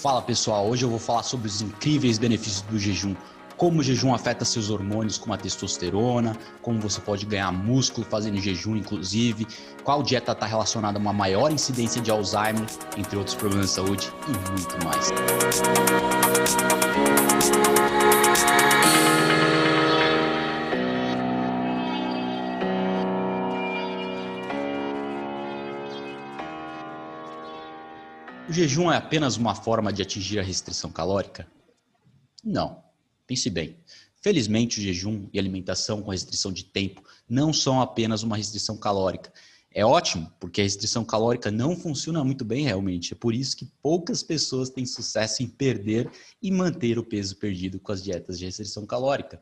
Fala pessoal, hoje eu vou falar sobre os incríveis benefícios do jejum, como o jejum afeta seus hormônios como a testosterona, como você pode ganhar músculo fazendo jejum, inclusive, qual dieta está relacionada a uma maior incidência de Alzheimer, entre outros problemas de saúde e muito mais. O jejum é apenas uma forma de atingir a restrição calórica? Não. Pense bem. Felizmente, o jejum e alimentação com restrição de tempo não são apenas uma restrição calórica. É ótimo, porque a restrição calórica não funciona muito bem realmente. É por isso que poucas pessoas têm sucesso em perder e manter o peso perdido com as dietas de restrição calórica.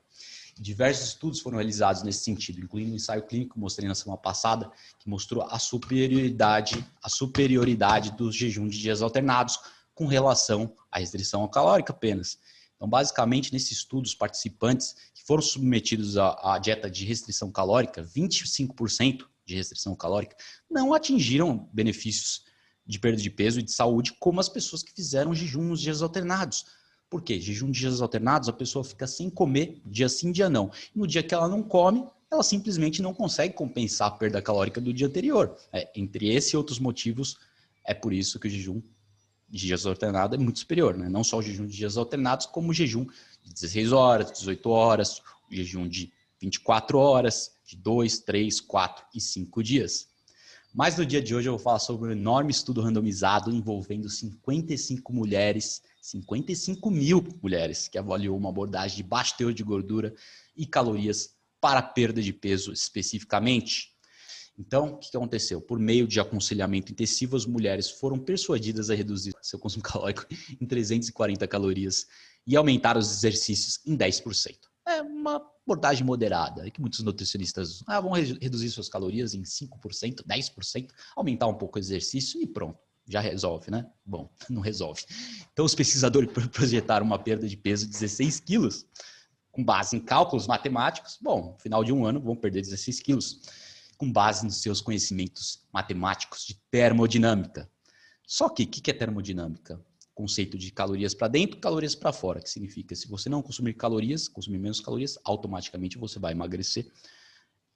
Diversos estudos foram realizados nesse sentido, incluindo um ensaio clínico que mostrei na semana passada, que mostrou a superioridade, a superioridade do jejum de dias alternados com relação à restrição calórica apenas. Então, basicamente, nesses estudos, participantes que foram submetidos à, à dieta de restrição calórica, 25% de restrição calórica, não atingiram benefícios de perda de peso e de saúde como as pessoas que fizeram jejum nos dias alternados. Por quê? Jejum de dias alternados, a pessoa fica sem comer dia sim, dia não. E no dia que ela não come, ela simplesmente não consegue compensar a perda calórica do dia anterior. É, entre esse e outros motivos, é por isso que o jejum de dias alternados é muito superior. Né? Não só o jejum de dias alternados, como o jejum de 16 horas, 18 horas, o jejum de 24 horas, de 2, 3, 4 e 5 dias. Mas no dia de hoje eu vou falar sobre um enorme estudo randomizado envolvendo 55 mulheres 55 mil mulheres que avaliou uma abordagem de baixo teor de gordura e calorias para perda de peso especificamente. Então, o que aconteceu? Por meio de aconselhamento intensivo, as mulheres foram persuadidas a reduzir seu consumo calórico em 340 calorias e aumentar os exercícios em 10%. É uma abordagem moderada, que muitos nutricionistas ah, vão reduzir suas calorias em 5%, 10%, aumentar um pouco o exercício e pronto já resolve, né? Bom, não resolve. Então, os pesquisadores projetaram uma perda de peso de 16 quilos, com base em cálculos matemáticos. Bom, no final de um ano, vão perder 16 quilos, com base nos seus conhecimentos matemáticos de termodinâmica. Só que, o que é termodinâmica? Conceito de calorias para dentro, calorias para fora, que significa se você não consumir calorias, consumir menos calorias, automaticamente você vai emagrecer.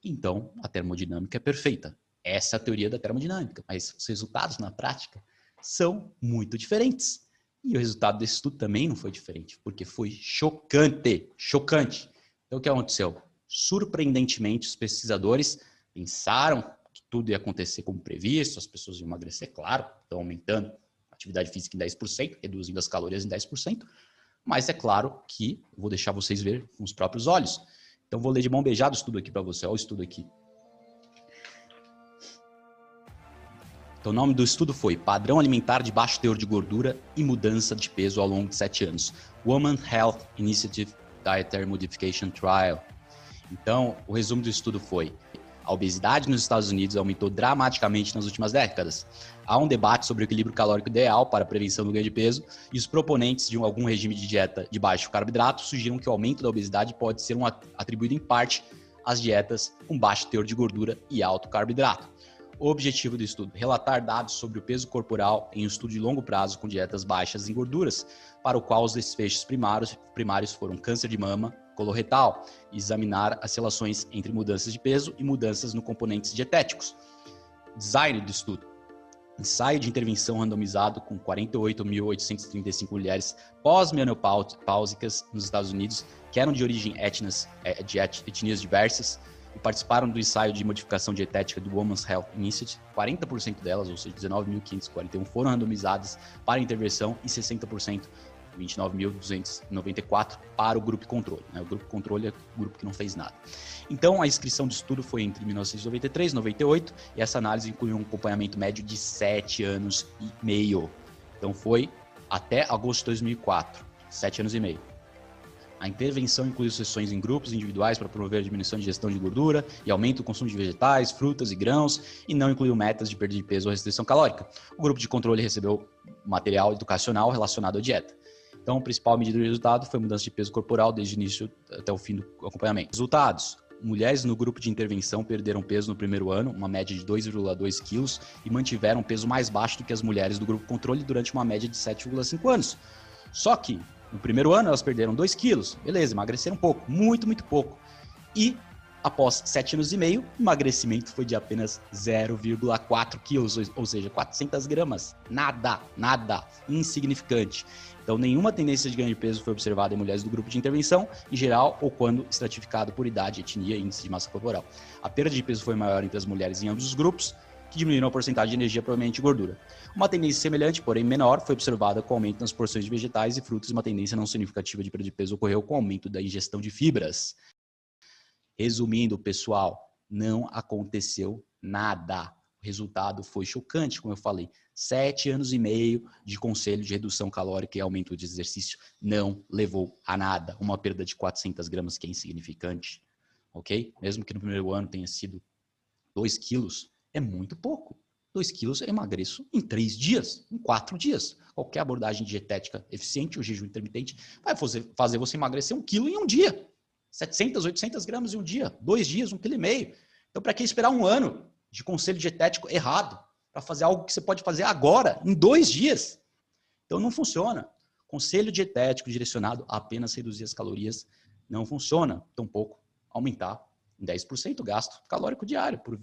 Então, a termodinâmica é perfeita. Essa é a teoria da termodinâmica, mas os resultados na prática são muito diferentes. E o resultado desse estudo também não foi diferente, porque foi chocante, chocante. Então o que aconteceu? Surpreendentemente, os pesquisadores pensaram que tudo ia acontecer como previsto, as pessoas iam emagrecer, claro, estão aumentando a atividade física em 10%, reduzindo as calorias em 10%, mas é claro que vou deixar vocês ver com os próprios olhos. Então vou ler de mão beijada o estudo aqui para você, olha o estudo aqui. Então, o nome do estudo foi Padrão Alimentar de Baixo Teor de Gordura e Mudança de Peso ao longo de sete anos. Woman Health Initiative Dietary Modification Trial. Então, o resumo do estudo foi: a obesidade nos Estados Unidos aumentou dramaticamente nas últimas décadas. Há um debate sobre o equilíbrio calórico ideal para a prevenção do ganho de peso, e os proponentes de algum regime de dieta de baixo carboidrato sugiram que o aumento da obesidade pode ser um atribuído em parte às dietas com baixo teor de gordura e alto carboidrato. Objetivo do estudo: relatar dados sobre o peso corporal em um estudo de longo prazo com dietas baixas em gorduras, para o qual os desfechos primários, primários foram câncer de mama, coloretal, examinar as relações entre mudanças de peso e mudanças no componentes dietéticos. Design do estudo: ensaio de intervenção randomizado com 48.835 mulheres pós-menopáusicas nos Estados Unidos, que eram de origem etnas, é, de etnias diversas, participaram do ensaio de modificação dietética do Women's Health Initiative. 40% delas, ou seja, 19.541, foram randomizadas para intervenção e 60%, 29.294, para o grupo controle. Né? O grupo controle é o grupo que não fez nada. Então, a inscrição do estudo foi entre 1993 e 98, e essa análise incluiu um acompanhamento médio de 7 anos e meio. Então, foi até agosto de 2004, 7 anos e meio. A intervenção inclui sessões em grupos individuais para promover a diminuição de gestão de gordura e aumento do consumo de vegetais, frutas e grãos, e não incluiu metas de perda de peso ou restrição calórica. O grupo de controle recebeu material educacional relacionado à dieta. Então, a principal medida do resultado foi mudança de peso corporal desde o início até o fim do acompanhamento. Resultados: mulheres no grupo de intervenção perderam peso no primeiro ano, uma média de 2,2 quilos, e mantiveram peso mais baixo do que as mulheres do grupo controle durante uma média de 7,5 anos. Só que no primeiro ano elas perderam 2 quilos, beleza, emagreceram um pouco, muito, muito pouco. E após 7 anos e meio, o emagrecimento foi de apenas 0,4 quilos, ou seja, 400 gramas. Nada, nada, insignificante. Então, nenhuma tendência de ganho de peso foi observada em mulheres do grupo de intervenção, em geral, ou quando estratificado por idade, etnia e índice de massa corporal. A perda de peso foi maior entre as mulheres em ambos os grupos, que diminuíram a porcentagem de energia proveniente de gordura. Uma tendência semelhante, porém menor, foi observada com o aumento nas porções de vegetais e frutos, e uma tendência não significativa de perda de peso ocorreu com o aumento da ingestão de fibras. Resumindo, pessoal, não aconteceu nada. O resultado foi chocante, como eu falei. Sete anos e meio de conselho de redução calórica e aumento de exercício não levou a nada. Uma perda de 400 gramas que é insignificante, ok? Mesmo que no primeiro ano tenha sido 2 quilos, é muito pouco. 2 quilos eu emagreço em 3 dias, em 4 dias. Qualquer abordagem dietética eficiente, o jejum intermitente, vai fazer você emagrecer um quilo em um dia. 700, 800 gramas em um dia, dois dias, um quilo e meio. Então, para que esperar um ano de conselho dietético errado para fazer algo que você pode fazer agora, em dois dias? Então, não funciona. Conselho dietético direcionado a apenas reduzir as calorias não funciona. Tampouco aumentar 10% o gasto calórico diário por,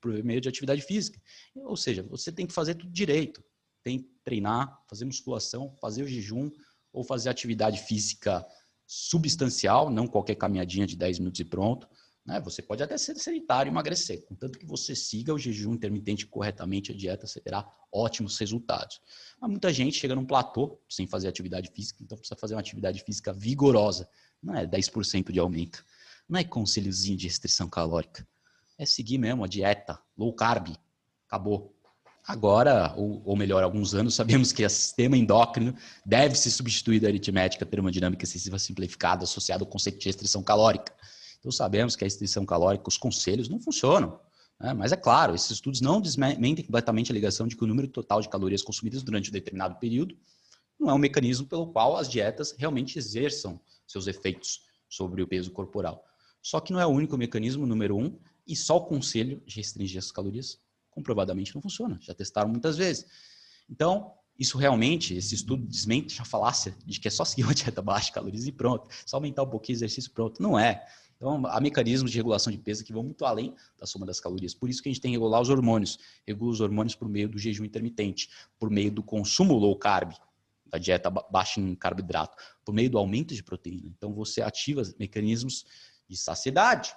por meio de atividade física. Ou seja, você tem que fazer tudo direito. Tem que treinar, fazer musculação, fazer o jejum ou fazer atividade física substancial, não qualquer caminhadinha de 10 minutos e pronto. Né? Você pode até ser sedentário e emagrecer. Contanto que você siga o jejum intermitente corretamente, a dieta, você terá ótimos resultados. Mas muita gente chega num platô sem fazer atividade física, então precisa fazer uma atividade física vigorosa. Não é 10% de aumento. Não é conselhozinho de restrição calórica. É seguir mesmo a dieta, low carb. Acabou. Agora, ou, ou, melhor, alguns anos, sabemos que o sistema endócrino deve ser substituído da aritmética termodinâmica excessiva simplificada associada ao conceito de restrição calórica. Então, sabemos que a restrição calórica, os conselhos não funcionam. Né? Mas é claro, esses estudos não desmentem completamente a ligação de que o número total de calorias consumidas durante um determinado período não é um mecanismo pelo qual as dietas realmente exerçam seus efeitos sobre o peso corporal. Só que não é o único mecanismo, número um, e só o conselho de restringir as calorias comprovadamente não funciona. Já testaram muitas vezes. Então, isso realmente, esse estudo desmente a falácia de que é só seguir uma dieta baixa calorias e pronto, só aumentar um pouquinho o exercício pronto. Não é. Então, há mecanismos de regulação de peso que vão muito além da soma das calorias. Por isso que a gente tem que regular os hormônios. Regula os hormônios por meio do jejum intermitente, por meio do consumo low carb, da dieta baixa em carboidrato, por meio do aumento de proteína. Então, você ativa mecanismos de saciedade,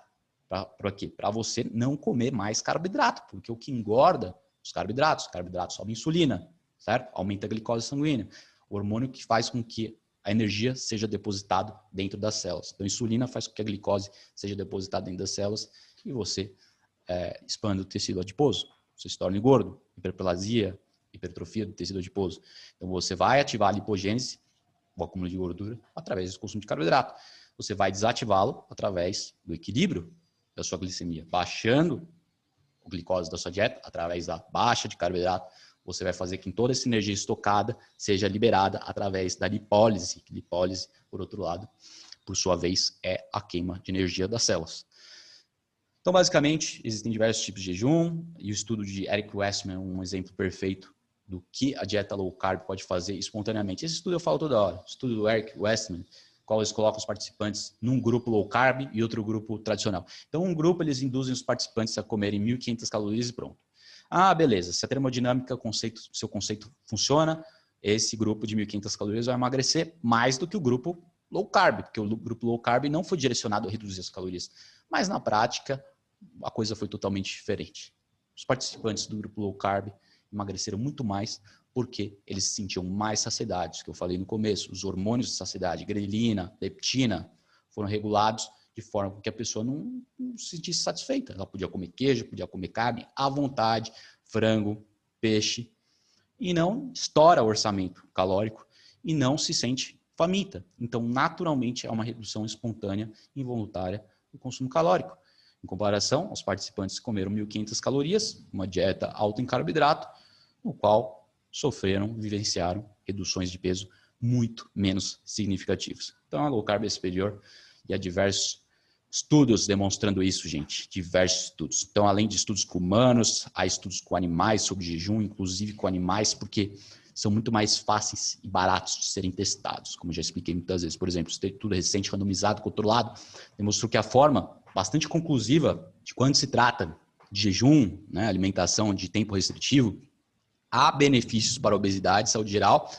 para você não comer mais carboidrato, porque o que engorda os carboidratos, carboidratos sobe insulina, certo? Aumenta a glicose sanguínea, o hormônio que faz com que a energia seja depositada dentro das células. Então, a insulina faz com que a glicose seja depositada dentro das células e você é, expanda o tecido adiposo. Você se torne gordo, hiperplasia, hipertrofia do tecido adiposo. Então, você vai ativar a lipogênese, o acúmulo de gordura, através do consumo de carboidrato. Você vai desativá-lo através do equilíbrio da sua glicemia, baixando a glicose da sua dieta através da baixa de carboidrato, você vai fazer que toda essa energia estocada seja liberada através da lipólise. Lipólise, por outro lado, por sua vez, é a queima de energia das células. Então, basicamente, existem diversos tipos de jejum e o estudo de Eric Westman é um exemplo perfeito do que a dieta low carb pode fazer espontaneamente. Esse estudo eu falo toda hora. O estudo do Eric Westman qual eles colocam os participantes num grupo low carb e outro grupo tradicional. Então, um grupo eles induzem os participantes a comerem 1.500 calorias e pronto. Ah, beleza. Se a termodinâmica, conceito, seu conceito funciona, esse grupo de 1.500 calorias vai emagrecer mais do que o grupo low carb, porque o grupo low carb não foi direcionado a reduzir as calorias. Mas na prática, a coisa foi totalmente diferente. Os participantes do grupo low carb emagreceram muito mais porque eles se sentiam mais saciedades, que eu falei no começo. Os hormônios de saciedade, grelina, leptina, foram regulados de forma que a pessoa não, não se sentisse satisfeita. Ela podia comer queijo, podia comer carne à vontade, frango, peixe, e não estoura o orçamento calórico e não se sente faminta. Então, naturalmente, é uma redução espontânea, involuntária do consumo calórico. Em comparação, os participantes comeram 1.500 calorias, uma dieta alta em carboidrato, no qual sofreram, vivenciaram reduções de peso muito menos significativas. Então, a low carb é superior e há diversos Estudos demonstrando isso, gente, diversos estudos. Então, além de estudos com humanos, há estudos com animais sobre jejum, inclusive com animais, porque são muito mais fáceis e baratos de serem testados, como já expliquei muitas vezes. Por exemplo, estudo recente, randomizado, controlado, demonstrou que a forma bastante conclusiva de quando se trata de jejum, né, alimentação de tempo restritivo, há benefícios para a obesidade, saúde geral,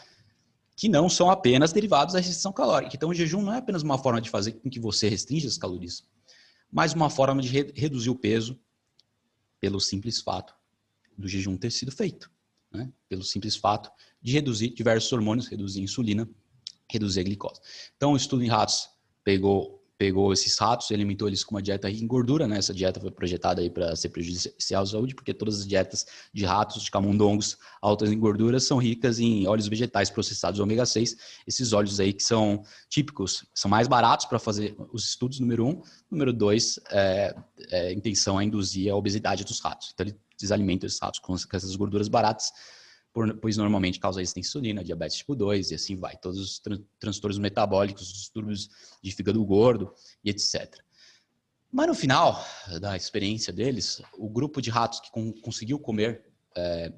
que não são apenas derivados da restrição calórica. Então, o jejum não é apenas uma forma de fazer com que você restrinja as calorias, mas uma forma de re reduzir o peso pelo simples fato do jejum ter sido feito. Né? Pelo simples fato de reduzir diversos hormônios, reduzir a insulina, reduzir a glicose. Então, o estudo em ratos pegou pegou esses ratos e alimentou eles com uma dieta rica em gordura, né? Essa dieta foi projetada aí para ser prejudicial à saúde, porque todas as dietas de ratos, de camundongos altas em gordura são ricas em óleos vegetais processados ômega 6. Esses óleos aí que são típicos, são mais baratos para fazer os estudos, número um. Número dois, é, é, a intenção é induzir a obesidade dos ratos. Então, eles alimentam esses ratos com essas gorduras baratas pois normalmente causa resistência à insulina, diabetes tipo 2 e assim vai, todos os tran transtornos metabólicos, os distúrbios de fígado gordo e etc. Mas no final da experiência deles, o grupo de ratos que com, conseguiu comer é,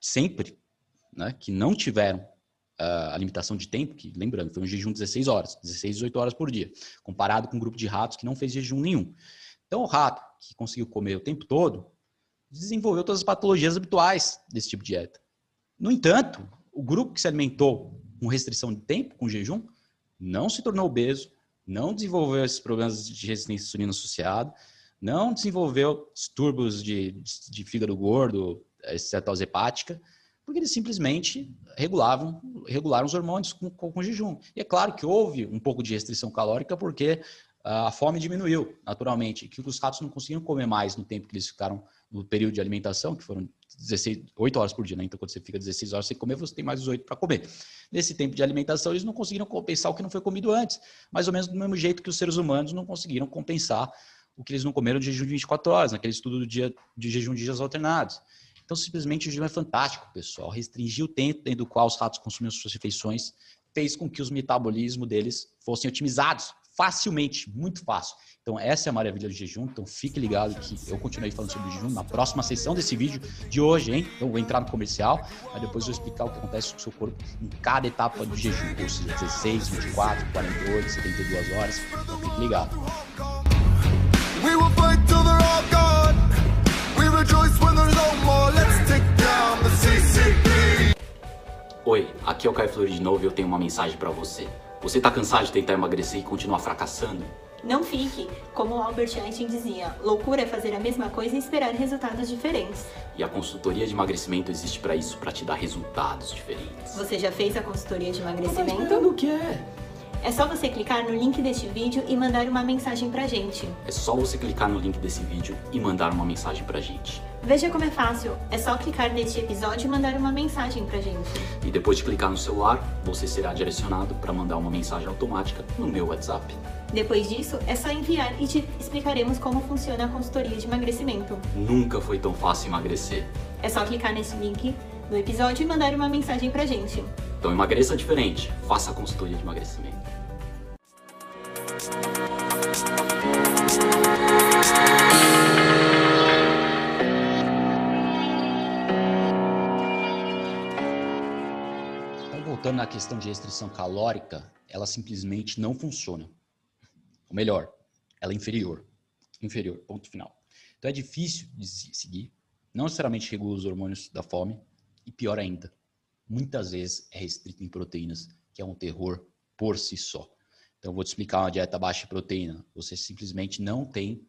sempre, né, que não tiveram a limitação de tempo, que lembrando, foi um jejum de 16 horas, 16, 18 horas por dia, comparado com um grupo de ratos que não fez jejum nenhum. Então o rato que conseguiu comer o tempo todo, desenvolveu todas as patologias habituais desse tipo de dieta. No entanto, o grupo que se alimentou com restrição de tempo, com jejum, não se tornou obeso, não desenvolveu esses problemas de resistência à insulina associada, não desenvolveu distúrbios de, de fígado gordo, cetose hepática, porque eles simplesmente regulavam, regularam os hormônios com, com, com, jejum. E é claro que houve um pouco de restrição calórica, porque a fome diminuiu naturalmente, que os ratos não conseguiam comer mais no tempo que eles ficaram no período de alimentação, que foram 16, 8 horas por dia, né? Então, quando você fica 16 horas sem comer, você tem mais os 8 para comer. Nesse tempo de alimentação, eles não conseguiram compensar o que não foi comido antes. Mais ou menos do mesmo jeito que os seres humanos não conseguiram compensar o que eles não comeram de jejum de 24 horas, naquele estudo do dia de jejum de dias alternados. Então, simplesmente, o jejum é fantástico, pessoal. Restringir o tempo dentro do qual os ratos consumiam suas refeições fez com que os metabolismos deles fossem otimizados facilmente, muito fácil. Então, essa é a maravilha do jejum. Então, fique ligado que eu continuei falando sobre o jejum na próxima sessão desse vídeo de hoje, hein? Então, eu vou entrar no comercial, mas depois eu vou explicar o que acontece com o seu corpo em cada etapa do jejum, ou seja, 16, 24, 48, 72 horas. Então, fique ligado. We will fight till they're all gone. We rejoice when there's no more. Let's take down the CCP. Oi, aqui é o Caio Flori de novo e eu tenho uma mensagem para você. Você tá cansado de tentar emagrecer e continuar fracassando? Não fique, como Albert Einstein dizia, loucura é fazer a mesma coisa e esperar resultados diferentes. E a consultoria de emagrecimento existe para isso, para te dar resultados diferentes. Você já fez a consultoria de emagrecimento? Tá o que é? É só você clicar no link deste vídeo e mandar uma mensagem pra gente. É só você clicar no link desse vídeo e mandar uma mensagem pra gente. Veja como é fácil. É só clicar neste episódio e mandar uma mensagem pra gente. E depois de clicar no celular, você será direcionado para mandar uma mensagem automática no meu WhatsApp. Depois disso, é só enviar e te explicaremos como funciona a consultoria de emagrecimento. Nunca foi tão fácil emagrecer. É só clicar nesse link no episódio e mandar uma mensagem pra gente. Então emagreça diferente. Faça a consultoria de emagrecimento. Então, voltando à questão de restrição calórica, ela simplesmente não funciona. Ou melhor, ela é inferior. Inferior, ponto final. Então é difícil de seguir, não necessariamente regula os hormônios da fome, e pior ainda, muitas vezes é restrito em proteínas, que é um terror por si só. Então, vou te explicar uma dieta baixa em proteína. Você simplesmente não tem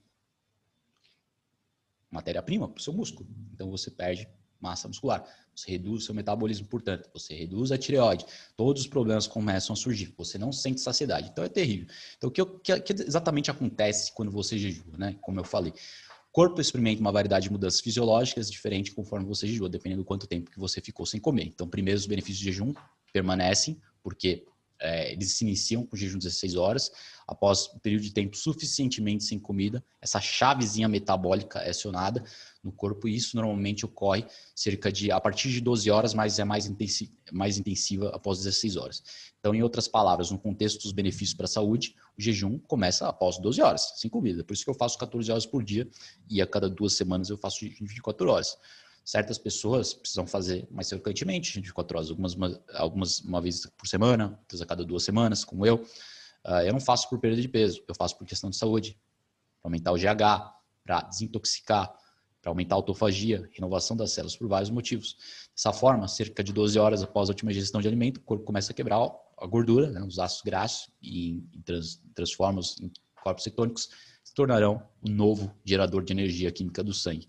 matéria-prima para o seu músculo. Então, você perde massa muscular. Você reduz o seu metabolismo, portanto, você reduz a tireoide. Todos os problemas começam a surgir. Você não sente saciedade. Então, é terrível. Então, o que, que, que exatamente acontece quando você jejua, né? Como eu falei. O corpo experimenta uma variedade de mudanças fisiológicas diferentes conforme você jejua, dependendo do quanto tempo que você ficou sem comer. Então, primeiro, os benefícios do jejum permanecem, porque é, eles se iniciam com jejum de 16 horas, após um período de tempo suficientemente sem comida, essa chavezinha metabólica é acionada no corpo e isso normalmente ocorre cerca de a partir de 12 horas, mas é mais, intensi mais intensiva após 16 horas. Então, em outras palavras, no contexto dos benefícios para a saúde, o jejum começa após 12 horas, sem comida. Por isso que eu faço 14 horas por dia e a cada duas semanas eu faço 24 horas. Certas pessoas precisam fazer mais frequentemente, 24 horas, algumas, algumas uma vez por semana, outras a cada duas semanas, como eu. Uh, eu não faço por perda de peso, eu faço por questão de saúde, para aumentar o GH, para desintoxicar, para aumentar a autofagia, renovação das células, por vários motivos. Dessa forma, cerca de 12 horas após a última ingestão de alimento, o corpo começa a quebrar a gordura, né, os ácidos graxos, e, e trans, transforma-os em corpos cetônicos, se tornarão o novo gerador de energia química do sangue.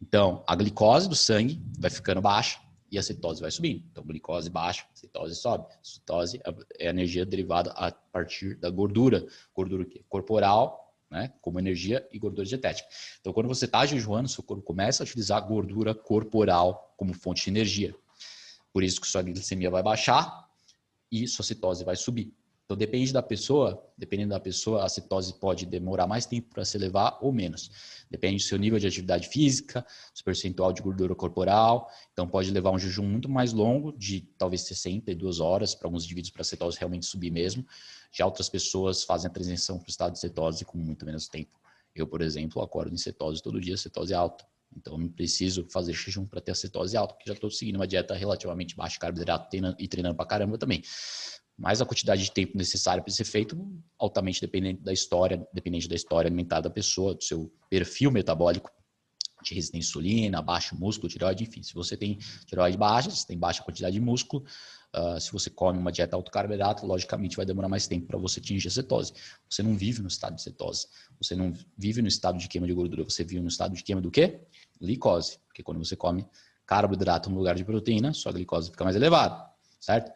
Então, a glicose do sangue vai ficando baixa e a cetose vai subindo. Então, glicose baixa, cetose sobe. Cetose é a energia derivada a partir da gordura. Gordura corporal, né, como energia, e gordura dietética. Então, quando você está jejuando, seu corpo começa a utilizar gordura corporal como fonte de energia. Por isso que sua glicemia vai baixar e sua cetose vai subir. Então depende da pessoa, dependendo da pessoa, a cetose pode demorar mais tempo para se elevar ou menos. Depende do seu nível de atividade física, do percentual de gordura corporal. Então pode levar um jejum muito mais longo, de talvez 62 horas, para alguns indivíduos para a cetose realmente subir mesmo. Já outras pessoas fazem a transição para o estado de cetose com muito menos tempo. Eu, por exemplo, acordo em cetose todo dia, cetose alta. Então, não preciso fazer jejum para ter a cetose alta, porque já estou seguindo uma dieta relativamente baixa de carboidrato e treinando para caramba também mas a quantidade de tempo necessária para ser feito altamente dependente da história, dependente da história alimentar da pessoa, do seu perfil metabólico de resistência à insulina, baixo músculo, tireoide, enfim. Se você tem tireoide baixa, se tem baixa quantidade de músculo, uh, se você come uma dieta alto carboidrato, logicamente vai demorar mais tempo para você atingir a cetose. Você não vive no estado de cetose, você não vive no estado de queima de gordura, você vive no estado de queima do quê? Glicose, porque quando você come carboidrato no lugar de proteína, sua glicose fica mais elevada, certo?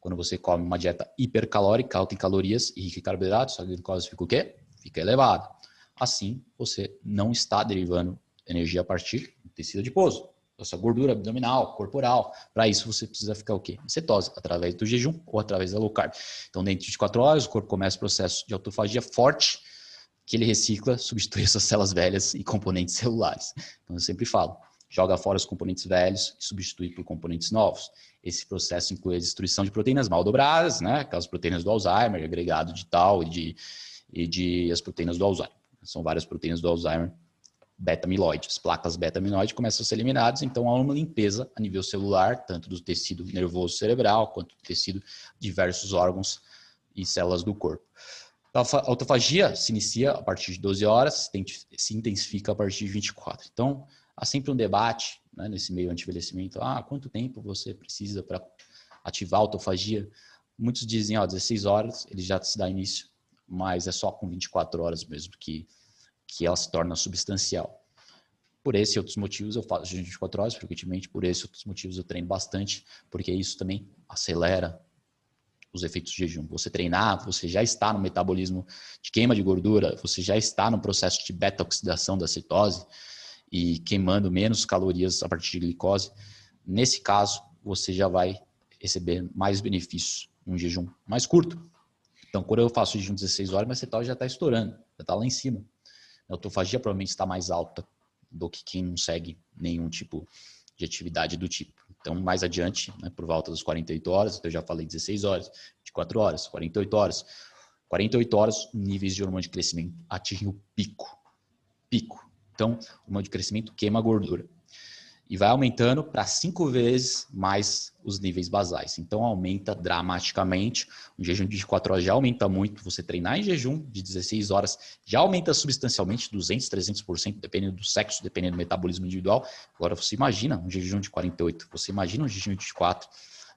Quando você come uma dieta hipercalórica, alta em calorias e rica em carboidratos, a glicose fica o quê? Fica elevada. Assim, você não está derivando energia a partir do tecido adiposo, da sua gordura abdominal, corporal. Para isso, você precisa ficar o quê? Em cetose, através do jejum ou através da low carb. Então, dentro de 4 horas, o corpo começa o processo de autofagia forte, que ele recicla, substitui essas células velhas e componentes celulares. Então, eu sempre falo, joga fora os componentes velhos e substitui por componentes novos. Esse processo inclui a destruição de proteínas mal dobradas, né? aquelas proteínas do Alzheimer, agregado de tal e de, e de as proteínas do Alzheimer. São várias proteínas do Alzheimer beta-amiloide. As placas beta-amiloide começam a ser eliminadas, então há uma limpeza a nível celular, tanto do tecido nervoso cerebral, quanto do tecido de diversos órgãos e células do corpo. A autofagia se inicia a partir de 12 horas, se intensifica a partir de 24. Então, há sempre um debate né, nesse meio anti-envelhecimento. Ah, quanto tempo você precisa para ativar a autofagia? Muitos dizem, ó, 16 horas, ele já se dá início, mas é só com 24 horas mesmo que, que ela se torna substancial. Por esse e outros motivos eu faço de 24 horas, frequentemente, por esses outros motivos eu treino bastante, porque isso também acelera os efeitos de jejum. Você treinar, você já está no metabolismo de queima de gordura, você já está no processo de beta-oxidação da cetose, e queimando menos calorias a partir de glicose, nesse caso você já vai receber mais benefícios num jejum mais curto. Então, quando eu faço jejum 16 horas, minha cetose já está estourando, já está lá em cima. A autofagia provavelmente está mais alta do que quem não segue nenhum tipo de atividade do tipo. Então, mais adiante, né, por volta das 48 horas, eu já falei 16 horas, 24 horas, 48 horas. 48 horas, níveis de hormônio de crescimento atingem o pico. Pico. Então, o hormônio de crescimento queima a gordura. E vai aumentando para cinco vezes mais os níveis basais. Então, aumenta dramaticamente. O jejum de 4 horas já aumenta muito. Você treinar em jejum de 16 horas já aumenta substancialmente, 200, 300%, dependendo do sexo, dependendo do metabolismo individual. Agora, você imagina um jejum de 48, você imagina um jejum de 4.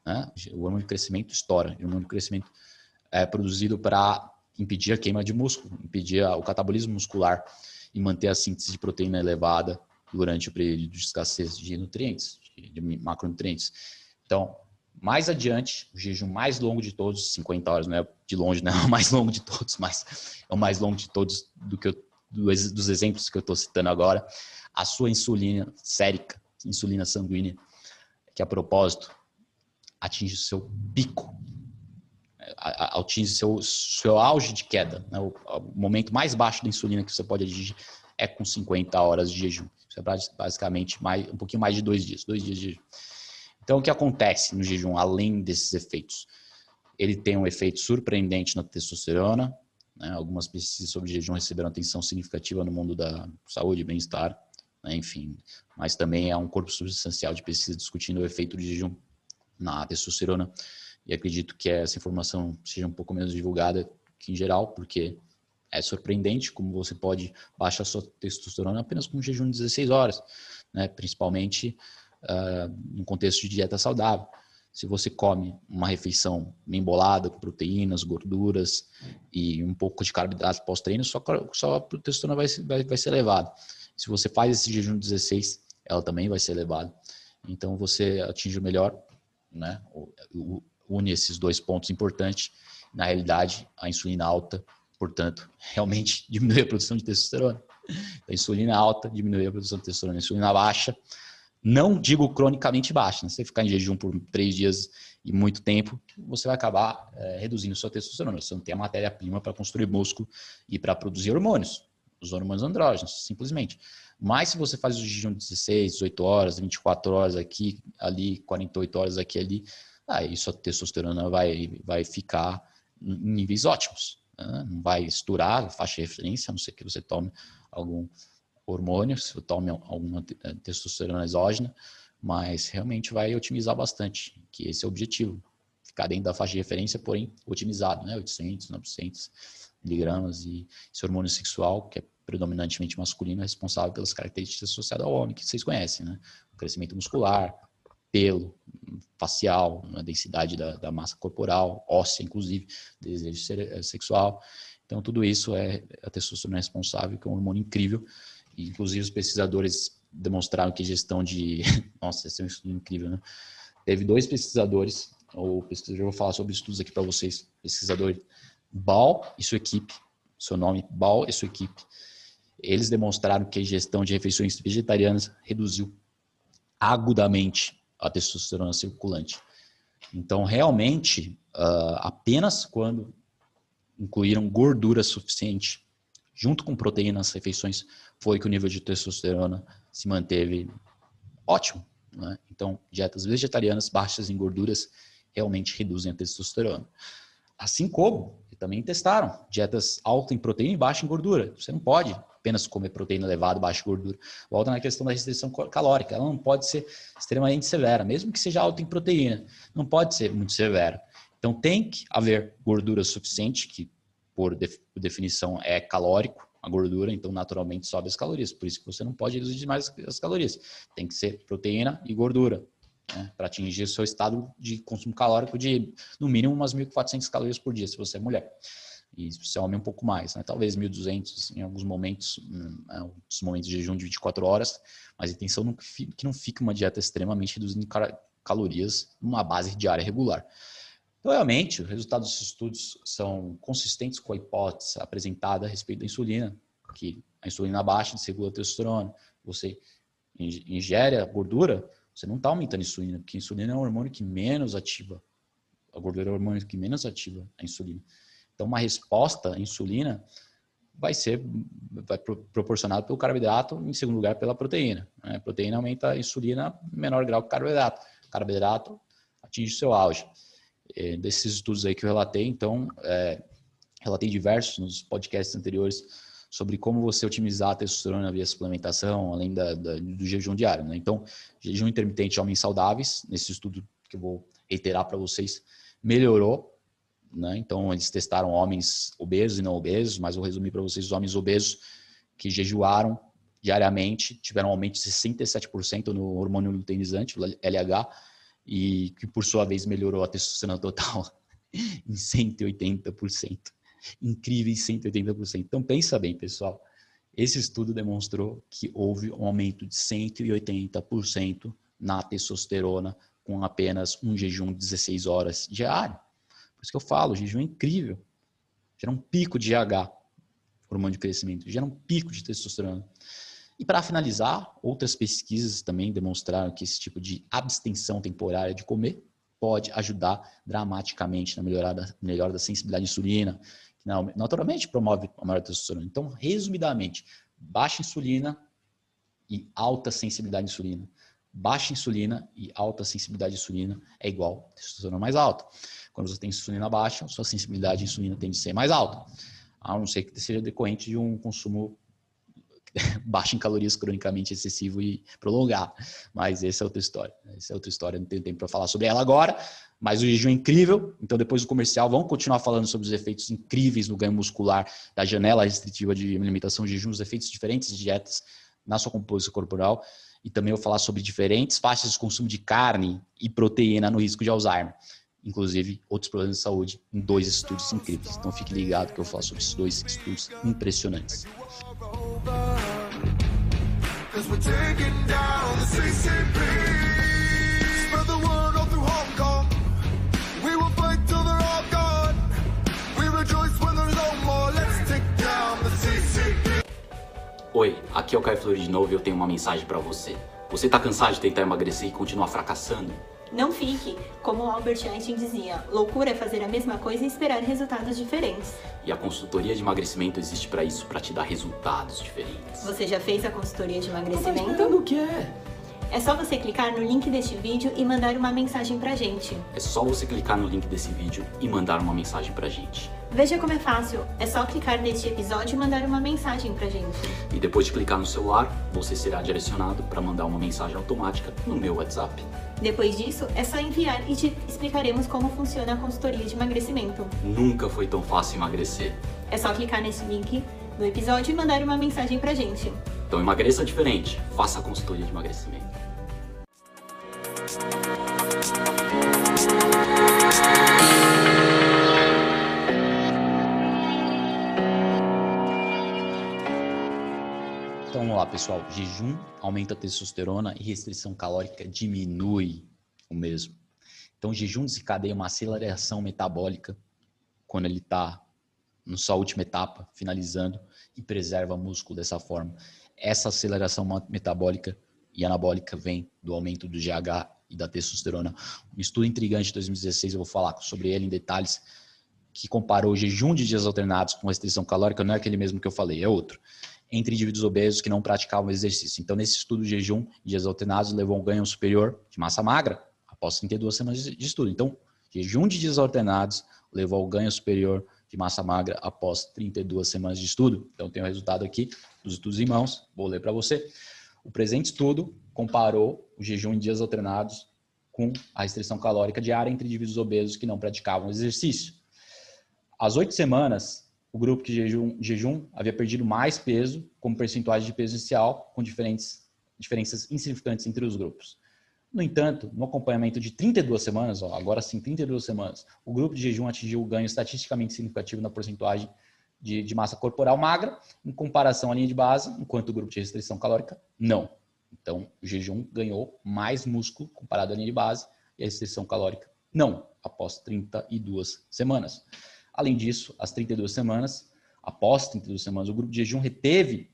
Né? O hormônio de crescimento estoura. O hormônio de crescimento é produzido para impedir a queima de músculo, impedir o catabolismo muscular e manter a síntese de proteína elevada durante o período de escassez de nutrientes, de macronutrientes. Então, mais adiante, o jejum mais longo de todos, 50 horas, não é de longe, não é o mais longo de todos, mas é o mais longo de todos do que eu, dos exemplos que eu estou citando agora. A sua insulina sérica, insulina sanguínea, que a propósito atinge o seu pico. Atinge seu, seu auge de queda. Né? O, momento mais baixo da insulina que você pode atingir é com 50 horas de jejum. Isso é basicamente mais, um pouquinho mais de dois dias, dois dias de jejum. Então, o que acontece no jejum, além desses efeitos? Ele tem um efeito surpreendente na testosterona. Né? Algumas pesquisas sobre jejum receberam atenção significativa no mundo da saúde e bem-estar. Né? Enfim, mas também há um corpo substancial de pesquisa discutindo o efeito do jejum na testosterona e acredito que essa informação seja um pouco menos divulgada que em geral, porque é surpreendente como você pode baixar sua testosterona apenas com um jejum de 16 horas, né? principalmente uh, no contexto de dieta saudável. Se você come uma refeição bem bolada, com proteínas, gorduras e um pouco de carboidrato pós-treino, sua, sua testosterona vai, vai, vai ser elevada. Se você faz esse jejum de 16, ela também vai ser elevada. Então você atinge o melhor, né? o, une esses dois pontos importantes. Na realidade, a insulina alta, portanto, realmente diminui a produção de testosterona. A insulina alta diminui a produção de testosterona. A insulina baixa, não digo cronicamente baixa, né? você ficar em jejum por três dias e muito tempo, você vai acabar é, reduzindo sua testosterona. Você não tem a matéria-prima para construir músculo e para produzir hormônios, os hormônios andrógenos, simplesmente. Mas se você faz o jejum de 16, 18 horas, 24 horas aqui, ali, 48 horas aqui, ali, aí sua testosterona vai, vai ficar em níveis ótimos. Né? Não vai estourar a faixa de referência, a não ser que você tome algum hormônio, se você tome alguma eh, testosterona exógena, mas realmente vai otimizar bastante, que esse é o objetivo. Ficar dentro da faixa de referência, porém otimizado, né? 800, 900 miligramas e esse hormônio sexual, que é predominantemente masculino, é responsável pelas características associadas ao homem, que vocês conhecem, né? O crescimento muscular, pelo facial, na densidade da, da, massa corporal, óssea, inclusive, desejo eh, sexual. Então, tudo isso é a testosterona responsável, que é um hormônio incrível. Inclusive, os pesquisadores demonstraram que gestão de. Nossa, esse é um estudo incrível, né? Teve dois pesquisadores, ou pesquisador, eu vou falar sobre estudos aqui para vocês. Pesquisador Ball e sua equipe, seu nome, Ball e sua equipe. Eles demonstraram que a ingestão de refeições vegetarianas reduziu agudamente a testosterona circulante. Então, realmente, uh, apenas quando incluíram gordura suficiente, junto com proteína nas refeições, foi que o nível de testosterona se manteve ótimo. Né? Então, dietas vegetarianas baixas em gorduras realmente reduzem a testosterona. Assim como, também testaram, dietas altas em proteína e baixa em gordura. Você não pode apenas comer proteína elevada, baixa gordura. Volta na questão da restrição calórica. Ela não pode ser extremamente severa, mesmo que seja alta em proteína. Não pode ser muito severa. Então tem que haver gordura suficiente, que por definição é calórico, a gordura, então naturalmente sobe as calorias. Por isso que você não pode reduzir mais as calorias. Tem que ser proteína e gordura. Né, para atingir seu estado de consumo calórico de no mínimo umas 1.400 calorias por dia, se você é mulher e se homem um pouco mais, né? talvez 1.200 em alguns momentos, hum, é, momentos de jejum de 24 horas, mas a intenção não, que não fique uma dieta extremamente reduzindo calorias numa base diária regular. Então, realmente, os resultados dos estudos são consistentes com a hipótese apresentada a respeito da insulina, que a insulina baixa desregula a testosterona. Você ingere a gordura, você não está aumentando a insulina, porque a insulina é um hormônio que menos ativa. A gordura é o hormônio que menos ativa a insulina. Então, uma resposta à insulina vai ser vai proporcionada pelo carboidrato, em segundo lugar pela proteína. Né? A proteína aumenta a insulina em menor grau que o carboidrato. O carboidrato atinge o seu auge. É, desses estudos aí que eu relatei, então, é, relatei diversos nos podcasts anteriores sobre como você otimizar a testosterona via suplementação, além da, da, do jejum diário. Né? Então, jejum intermitente homens saudáveis, nesse estudo que eu vou reiterar para vocês, melhorou né? Então, eles testaram homens obesos e não obesos, mas vou resumir para vocês: os homens obesos que jejuaram diariamente tiveram um aumento de 67% no hormônio luteinizante, LH, e que por sua vez melhorou a testosterona total em 180%. Incríveis 180%. Então, pensa bem, pessoal. Esse estudo demonstrou que houve um aumento de 180% na testosterona com apenas um jejum de 16 horas diário. Por isso que eu falo, jejum é incrível. Gera um pico de GH, hormônio de crescimento, gera um pico de testosterona. E para finalizar, outras pesquisas também demonstraram que esse tipo de abstenção temporária de comer pode ajudar dramaticamente na melhorada, melhora da sensibilidade à insulina, não, naturalmente promove a maior testosterona. Então, resumidamente, baixa insulina e alta sensibilidade à insulina. Baixa insulina e alta sensibilidade à insulina é igual testosterona mais alta. Quando você tem insulina baixa, sua sensibilidade à insulina tende a ser mais alta. A não ser que seja decorrente de um consumo baixo em calorias cronicamente excessivo e prolongar. Mas essa é outra história. Essa é outra história, não tenho tempo para falar sobre ela agora. Mas o jejum é incrível. Então, depois do comercial, vamos continuar falando sobre os efeitos incríveis no ganho muscular da janela restritiva de alimentação, jejum, os efeitos diferentes de dietas na sua composição corporal. E também vou falar sobre diferentes faixas de consumo de carne e proteína no risco de Alzheimer inclusive outros problemas de saúde, em dois estudos incríveis. Então fique ligado que eu falar sobre esses dois estudos impressionantes. Oi, aqui é o Caio Flores de novo e eu tenho uma mensagem para você. Você tá cansado de tentar emagrecer e continuar fracassando? Não fique, como Albert Einstein dizia, loucura é fazer a mesma coisa e esperar resultados diferentes. E a consultoria de emagrecimento existe para isso, para te dar resultados diferentes. Você já fez a consultoria de emagrecimento? Tá o que é? É só você clicar no link deste vídeo e mandar uma mensagem pra gente. É só você clicar no link desse vídeo e mandar uma mensagem pra gente. Veja como é fácil. É só clicar neste episódio e mandar uma mensagem pra gente. E depois de clicar no celular, você será direcionado para mandar uma mensagem automática no meu WhatsApp. Depois disso, é só enviar e te explicaremos como funciona a consultoria de emagrecimento. Nunca foi tão fácil emagrecer. É só clicar nesse link no episódio e mandar uma mensagem pra gente. Então emagreça diferente. Faça a consultoria de emagrecimento. Então vamos lá, pessoal. Jejum aumenta a testosterona e restrição calórica diminui o mesmo. Então, jejum desencadeia uma aceleração metabólica quando ele está na sua última etapa, finalizando, e preserva músculo dessa forma. Essa aceleração metabólica e anabólica vem do aumento do GH e da testosterona. Um estudo intrigante de 2016, eu vou falar sobre ele em detalhes, que comparou o jejum de dias alternados com restrição calórica, não é aquele mesmo que eu falei, é outro, entre indivíduos obesos que não praticavam exercício. Então, nesse estudo, o jejum de dias alternados levou um ganho superior de massa magra após 32 semanas de estudo. Então, jejum de dias alternados levou ao ganho superior de massa magra após 32 semanas de estudo. Então, tem o resultado aqui dos estudos em mãos, vou ler para você. O presente estudo comparou o jejum em dias alternados com a restrição calórica diária entre indivíduos obesos que não praticavam exercício. Às oito semanas, o grupo de jejum, jejum, havia perdido mais peso, como percentuais de peso inicial, com diferentes, diferenças insignificantes entre os grupos. No entanto, no acompanhamento de 32 semanas, ó, agora sim 32 semanas, o grupo de jejum atingiu o ganho estatisticamente significativo na porcentagem de, de, massa corporal magra, em comparação à linha de base, enquanto o grupo de restrição calórica, não. Então, o jejum ganhou mais músculo comparado à linha de base e a restrição calórica, não, após 32 semanas. Além disso, às 32 semanas, após 32 semanas, o grupo de jejum reteve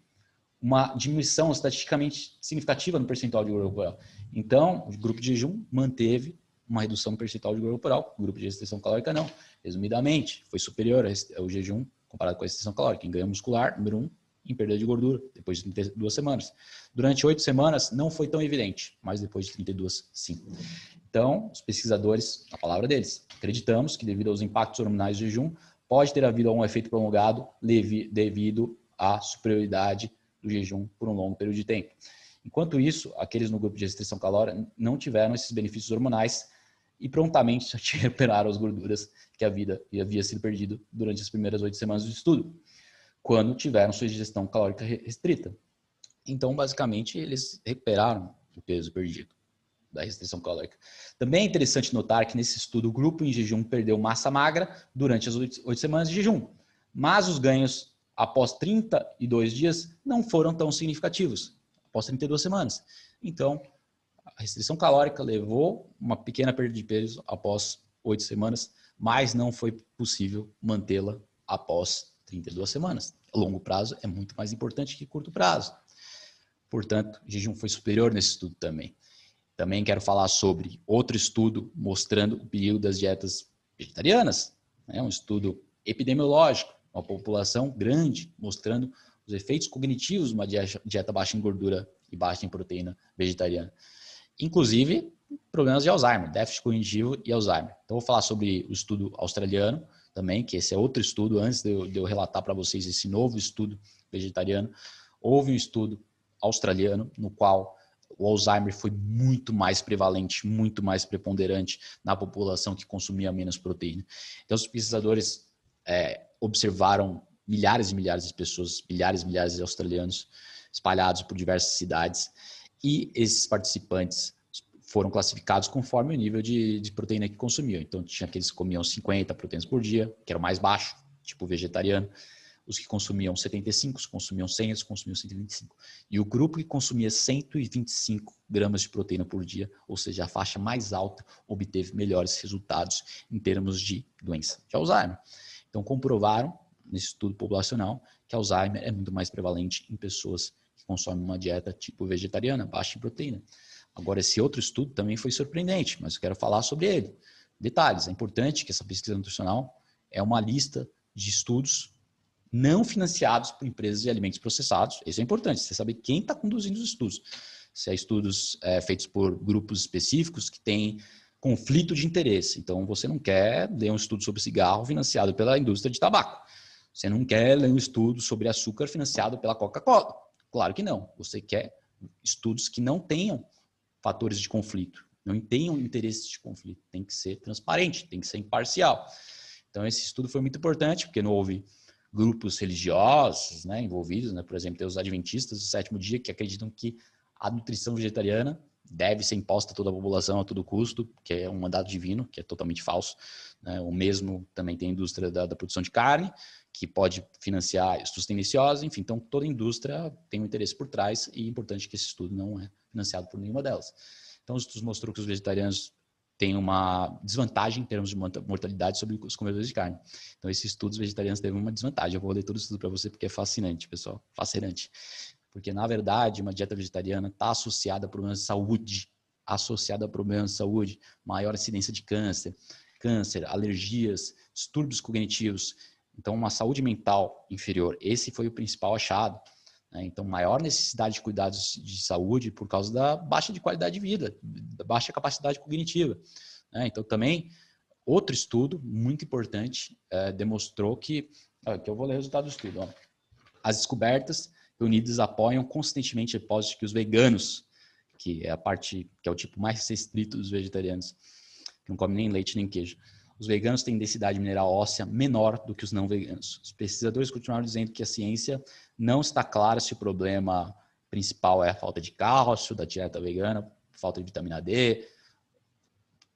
uma diminuição estatisticamente significativa no percentual de gordura corporal. Então, o grupo de jejum manteve uma redução no percentual de gordura corporal, o grupo de restrição calórica não. Resumidamente, foi superior ao jejum comparado com a restrição calórica, em ganho muscular, número um, em perda de gordura, depois de 32 semanas. Durante oito semanas não foi tão evidente, mas depois de 32, sim. Então, os pesquisadores, a palavra deles, acreditamos que devido aos impactos hormonais do jejum, pode ter havido um efeito prolongado devido à superioridade do jejum por um longo período de tempo. Enquanto isso, aqueles no grupo de restrição calórica não tiveram esses benefícios hormonais e prontamente recuperaram as gorduras que a vida havia sido perdido durante as primeiras oito semanas do estudo, quando tiveram sua ingestão calórica restrita. Então, basicamente, eles recuperaram o peso perdido da restrição calórica. Também é interessante notar que nesse estudo o grupo em jejum perdeu massa magra durante as oito semanas de jejum, mas os ganhos após 32 dias não foram tão significativos, após 32 semanas. Então, a restrição calórica levou uma pequena perda de peso após oito semanas, mas não foi possível mantê-la após 32 semanas. A longo prazo é muito mais importante que curto prazo. Portanto, jejum foi superior nesse estudo também. Também quero falar sobre outro estudo mostrando o perigo das dietas vegetarianas. É um estudo epidemiológico, uma população grande, mostrando os efeitos cognitivos de uma dieta baixa em gordura e baixa em proteína vegetariana. Inclusive, problemas de Alzheimer, déficit cognitivo e Alzheimer. Então, vou falar sobre o estudo australiano também, que esse é outro estudo, antes de eu, de eu relatar para vocês esse novo estudo vegetariano. Houve um estudo australiano no qual o Alzheimer foi muito mais prevalente, muito mais preponderante na população que consumia menos proteína. Então, os pesquisadores é, observaram milhares e milhares de pessoas, milhares e milhares de australianos espalhados por diversas cidades, e esses participantes foram classificados conforme o nível de, de proteína que consumiam. Então, tinha aqueles que comiam 50 proteínas por dia, que era o mais baixo, tipo vegetariano os que consumiam 75, os que consumiam 100, os que consumiam 125. E o grupo que consumia 125 gramas de proteína por dia, ou seja, a faixa mais alta, obteve melhores resultados em termos de doença de Alzheimer. Então, comprovaram, nesse estudo populacional, que Alzheimer é muito mais prevalente em pessoas que consomem uma dieta tipo vegetariana, baixa em proteína. Agora, esse outro estudo também foi surpreendente, mas eu quero falar sobre ele. Detalhes, é importante que essa pesquisa nutricional é uma lista de estudos não financiados por empresas de alimentos processados. Isso é importante, você saber quem está conduzindo os estudos. Se é estudos é, feitos por grupos específicos que têm conflito de interesse. Então, você não quer ler um estudo sobre cigarro financiado pela indústria de tabaco. Você não quer ler um estudo sobre açúcar financiado pela Coca-Cola. Claro que não. Você quer estudos que não tenham fatores de conflito, não tenham interesses de conflito. Tem que ser transparente, tem que ser imparcial. Então, esse estudo foi muito importante, porque não houve grupos religiosos né, envolvidos, né? por exemplo, tem os adventistas do sétimo dia que acreditam que a nutrição vegetariana deve ser imposta a toda a população a todo custo, que é um mandato divino, que é totalmente falso. Né? O mesmo também tem a indústria da, da, produção de carne, que pode financiar estudos tendenciosos, enfim, então toda indústria tem um interesse por trás e é importante que esse estudo não é financiado por nenhuma delas. Então, os estudos mostrou que os vegetarianos tem uma desvantagem em termos de mortalidade sobre os comedores de carne. Então, esses estudos vegetarianos teve uma desvantagem. Eu vou ler todo o estudo para você porque é fascinante, pessoal. Fascinante. Porque, na verdade, uma dieta vegetariana está associada a problemas de saúde, associada a problemas de saúde, maior incidência de câncer, câncer, alergias, distúrbios cognitivos. Então, uma saúde mental inferior. Esse foi o principal achado. Né? Então, maior necessidade de cuidados de saúde por causa da baixa de qualidade de vida, da baixa capacidade cognitiva. Né? Então, também, outro estudo muito importante é, demonstrou que, aqui eu vou ler o resultado do estudo, ó. as descobertas reunidas apoiam constantemente a hipótese que os veganos, que é a parte, que é o tipo mais restrito dos vegetarianos, que não comem nem leite nem queijo, os veganos têm densidade mineral óssea menor do que os não veganos. Os pesquisadores continuaram dizendo que a ciência não está clara se o problema principal é a falta de cálcio da dieta vegana, falta de vitamina D,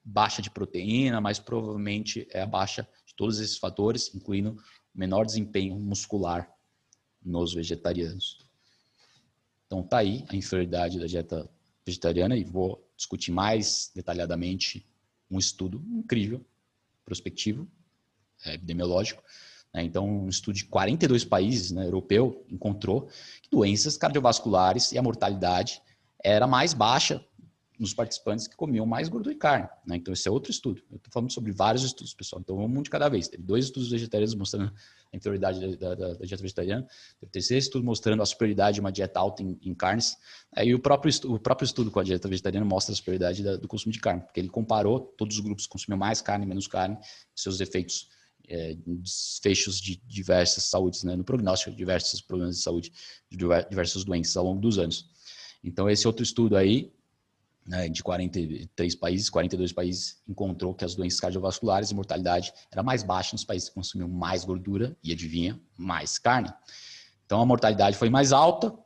baixa de proteína, mas provavelmente é a baixa de todos esses fatores, incluindo menor desempenho muscular nos vegetarianos. Então tá aí a inferioridade da dieta vegetariana e vou discutir mais detalhadamente um estudo incrível prospectivo, é, epidemiológico. Né? Então, um estudo de 42 países né, europeu encontrou que doenças cardiovasculares e a mortalidade era mais baixa nos participantes que comiam mais gordura e carne. Né? Então, esse é outro estudo. Eu estou falando sobre vários estudos, pessoal. Então, vamos um de cada vez. Teve dois estudos vegetarianos mostrando a inferioridade da, da, da, dieta vegetariana. Teve terceiro estudo mostrando a superioridade de uma dieta alta em, em carnes. Aí, o próprio, estudo, o próprio estudo com a dieta vegetariana mostra a superioridade da, do consumo de carne, porque ele comparou todos os grupos que consumiam mais carne menos carne, seus efeitos é, desfechos de diversas saúdes, né, no prognóstico de diversos problemas de saúde, de diversas doenças ao longo dos anos. Então, esse outro estudo aí né, de 43 países, 42 países, encontrou que as doenças cardiovasculares e mortalidade era mais baixa nos países que consumiam mais gordura e, adivinha, mais carne. Então, a mortalidade foi mais alta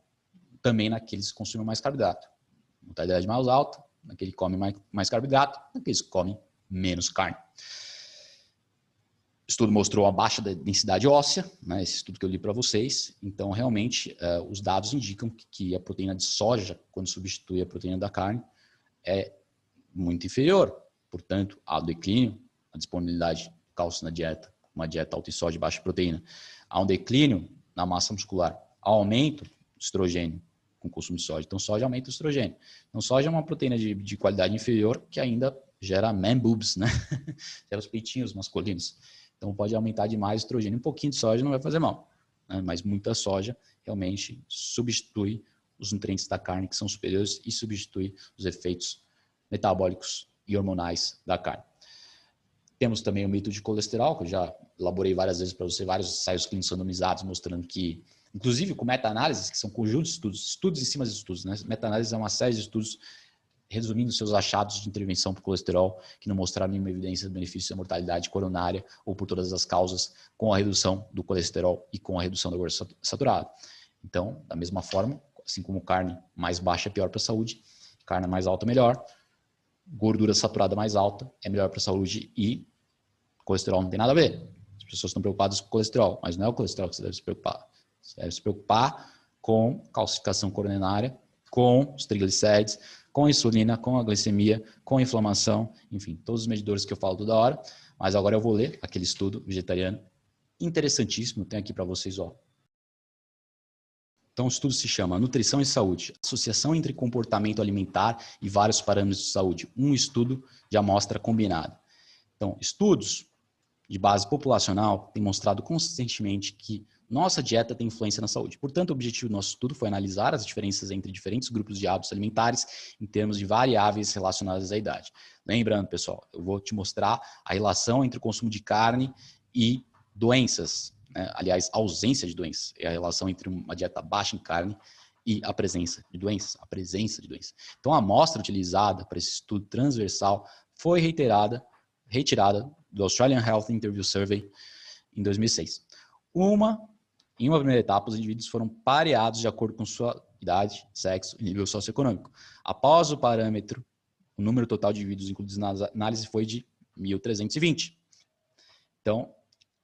também naqueles que consumem mais carboidrato. Mortalidade mais alta naquele que come mais, mais carboidrato, naqueles que comem menos carne. O estudo mostrou a baixa densidade óssea, né, esse estudo que eu li para vocês. Então, realmente, uh, os dados indicam que, que a proteína de soja, quando substitui a proteína da carne, é muito inferior. Portanto, há declínio, a disponibilidade de cálcio na dieta, uma dieta alta em sódio e baixa proteína. Há um declínio na massa muscular, há aumento do estrogênio com consumo de soja. Então, soja aumenta o estrogênio. Então, soja é uma proteína de, de qualidade inferior que ainda gera man boobs, né? gera os peitinhos masculinos. Então, pode aumentar demais o estrogênio. Um pouquinho de soja não vai fazer mal, né? mas muita soja realmente substitui os nutrientes da carne que são superiores e substitui os efeitos metabólicos e hormonais da carne. Temos também o mito de colesterol, que eu já elaborei várias vezes para você, vários ensaios clínicos randomizados mostrando que, inclusive com meta-análises, que são conjuntos de estudos, estudos em cima de estudos, né? Meta-análise é uma série de estudos resumindo seus achados de intervenção por colesterol, que não mostraram nenhuma evidência do benefício da mortalidade coronária ou por todas as causas com a redução do colesterol e com a redução da gordura saturada. Então, da mesma forma, assim como carne mais baixa é pior para a saúde, carne mais alta melhor, gordura saturada mais alta é melhor para a saúde e colesterol não tem nada a ver. As pessoas estão preocupadas com colesterol, mas não é o colesterol que você deve se preocupar. Você deve se preocupar com calcificação coronária, com os triglicérides, com a insulina, com a glicemia, com a inflamação, enfim, todos os medidores que eu falo toda hora. Mas agora eu vou ler aquele estudo vegetariano interessantíssimo, tem aqui para vocês, ó. Então, o estudo se chama Nutrição e Saúde, Associação entre Comportamento Alimentar e Vários Parâmetros de Saúde, um estudo de amostra combinada. Então, estudos de base populacional têm mostrado consistentemente que nossa dieta tem influência na saúde. Portanto, o objetivo do nosso estudo foi analisar as diferenças entre diferentes grupos de hábitos alimentares em termos de variáveis relacionadas à idade. Lembrando, pessoal, eu vou te mostrar a relação entre o consumo de carne e doenças. Né? Aliás, ausência de doenças. É a relação entre uma dieta baixa em carne e a presença de doenças, a presença de doenças. Então, a amostra utilizada para esse estudo transversal foi reiterada, retirada do Australian Health Interview Survey em 2006. Uma em uma primeira etapa, os indivíduos foram pareados de acordo com sua idade, sexo e nível socioeconômico. Após o parâmetro, o número total de indivíduos incluídos na análise foi de 1.320. Então,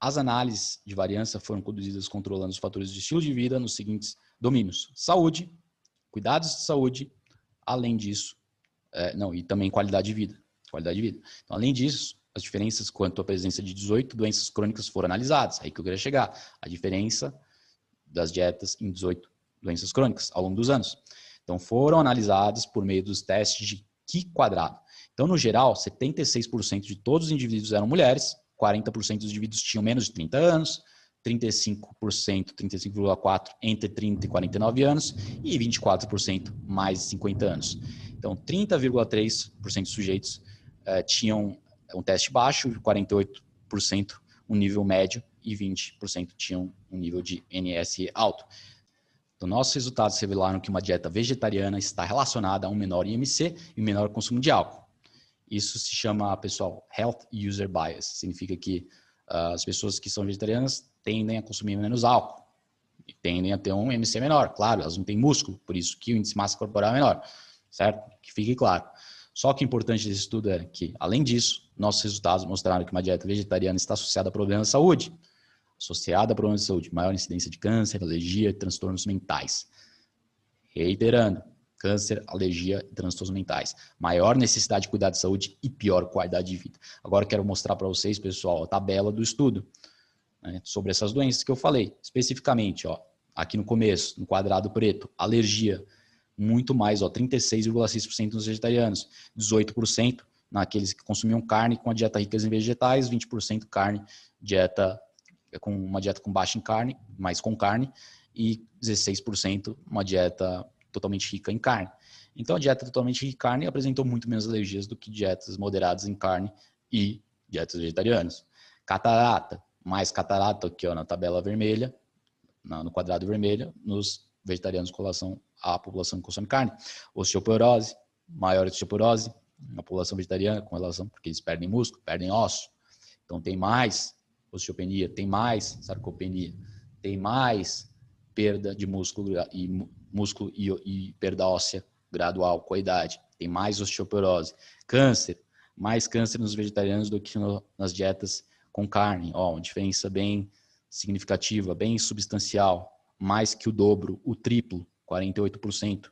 as análises de variância foram conduzidas controlando os fatores de estilo de vida nos seguintes domínios: saúde, cuidados de saúde, além disso, é, não, e também qualidade de vida. Qualidade de vida. Então, além disso, as diferenças quanto à presença de 18 doenças crônicas foram analisadas. Aí que eu queria chegar. A diferença das dietas em 18 doenças crônicas ao longo dos anos. Então, foram analisadas por meio dos testes de Ki quadrado. Então, no geral, 76% de todos os indivíduos eram mulheres, 40% dos indivíduos tinham menos de 30 anos, 35%, 35,4% entre 30 e 49 anos e 24% mais de 50 anos. Então, 30,3% dos sujeitos eh, tinham é um teste baixo, 48% um nível médio e 20% tinham um nível de NSE alto. Então, nossos resultados revelaram que uma dieta vegetariana está relacionada a um menor IMC e menor consumo de álcool. Isso se chama, pessoal, Health User Bias. Significa que uh, as pessoas que são vegetarianas tendem a consumir menos álcool e tendem a ter um IMC menor. Claro, elas não têm músculo, por isso que o índice de massa corporal é menor, certo? Que fique claro. Só que o importante desse estudo é que, além disso, nossos resultados mostraram que uma dieta vegetariana está associada a problemas de saúde. Associada a problemas de saúde, maior incidência de câncer, alergia transtornos mentais. Reiterando, câncer, alergia e transtornos mentais. Maior necessidade de cuidar de saúde e pior qualidade de vida. Agora quero mostrar para vocês, pessoal, a tabela do estudo né, sobre essas doenças que eu falei. Especificamente, ó, aqui no começo, no quadrado preto, alergia muito mais, ó, 36,6% nos vegetarianos, 18% naqueles que consumiam carne com a dieta rica em vegetais, 20% carne, dieta com uma dieta com baixa em carne, mais com carne, e 16% uma dieta totalmente rica em carne. Então a dieta totalmente rica em carne apresentou muito menos alergias do que dietas moderadas em carne e dietas vegetarianas. Catarata, mais catarata aqui ó, na tabela vermelha, no quadrado vermelho, nos vegetarianos com relação à população que consome carne. Osteoporose, maior osteoporose na população vegetariana com relação, porque eles perdem músculo, perdem osso. Então tem mais osteopenia, tem mais sarcopenia, tem mais perda de músculo e músculo e, perda óssea gradual com a idade. Tem mais osteoporose, câncer, mais câncer nos vegetarianos do que no, nas dietas com carne. Ó, uma diferença bem significativa, bem substancial mais que o dobro, o triplo, 48%,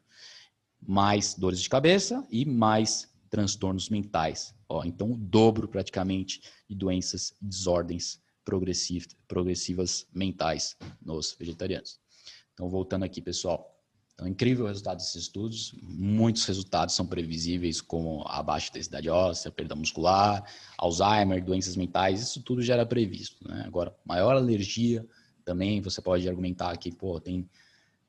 mais dores de cabeça e mais transtornos mentais. Ó, então, o dobro praticamente de doenças e desordens progressivas mentais nos vegetarianos. Então, voltando aqui, pessoal. Então, incrível o resultado desses estudos. Muitos resultados são previsíveis, como a baixa densidade óssea, perda muscular, Alzheimer, doenças mentais, isso tudo já era previsto. Né? Agora, maior alergia, também você pode argumentar que, pô, tem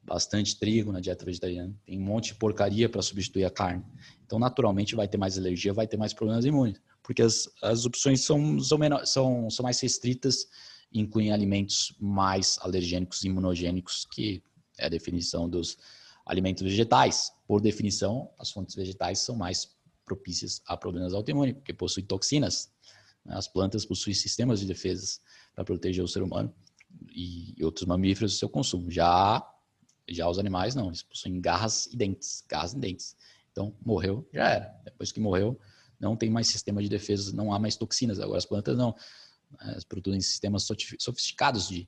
bastante trigo na dieta vegetariana, tem um monte de porcaria para substituir a carne. Então, naturalmente, vai ter mais alergia, vai ter mais problemas imunes, porque as, as opções são, são, menor, são, são mais restritas incluem alimentos mais alergênicos imunogênicos, que é a definição dos alimentos vegetais. Por definição, as fontes vegetais são mais propícias a problemas autoimunes, porque possuem toxinas. Né? As plantas possuem sistemas de defesa para proteger o ser humano e outros mamíferos do seu consumo. Já, já os animais não, eles possuem garras e dentes, garras e dentes. Então, morreu, já era. Depois que morreu, não tem mais sistema de defesa, não há mais toxinas. Agora as plantas não. Elas produzem sistemas sofisticados de,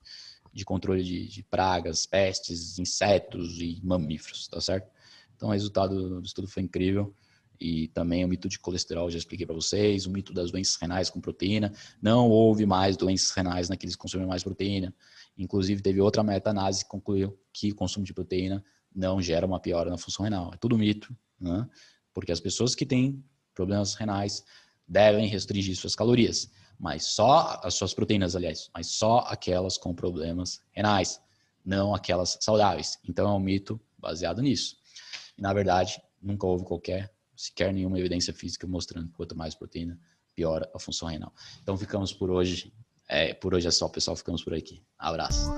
de controle de, de, pragas, pestes, insetos e mamíferos, tá certo? Então, o resultado do estudo foi incrível. E também o mito de colesterol, já expliquei para vocês, o mito das doenças renais com proteína. Não houve mais doenças renais naqueles que consomem mais proteína. Inclusive, teve outra meta-análise que concluiu que o consumo de proteína não gera uma piora na função renal. É tudo mito, né? porque as pessoas que têm problemas renais devem restringir suas calorias mas só as suas proteínas, aliás, mas só aquelas com problemas renais, não aquelas saudáveis. Então é um mito baseado nisso. E na verdade, nunca houve qualquer, sequer nenhuma evidência física mostrando que quanto mais proteína, piora a função renal. Então ficamos por hoje. É, por hoje é só, pessoal. Ficamos por aqui. Abraço.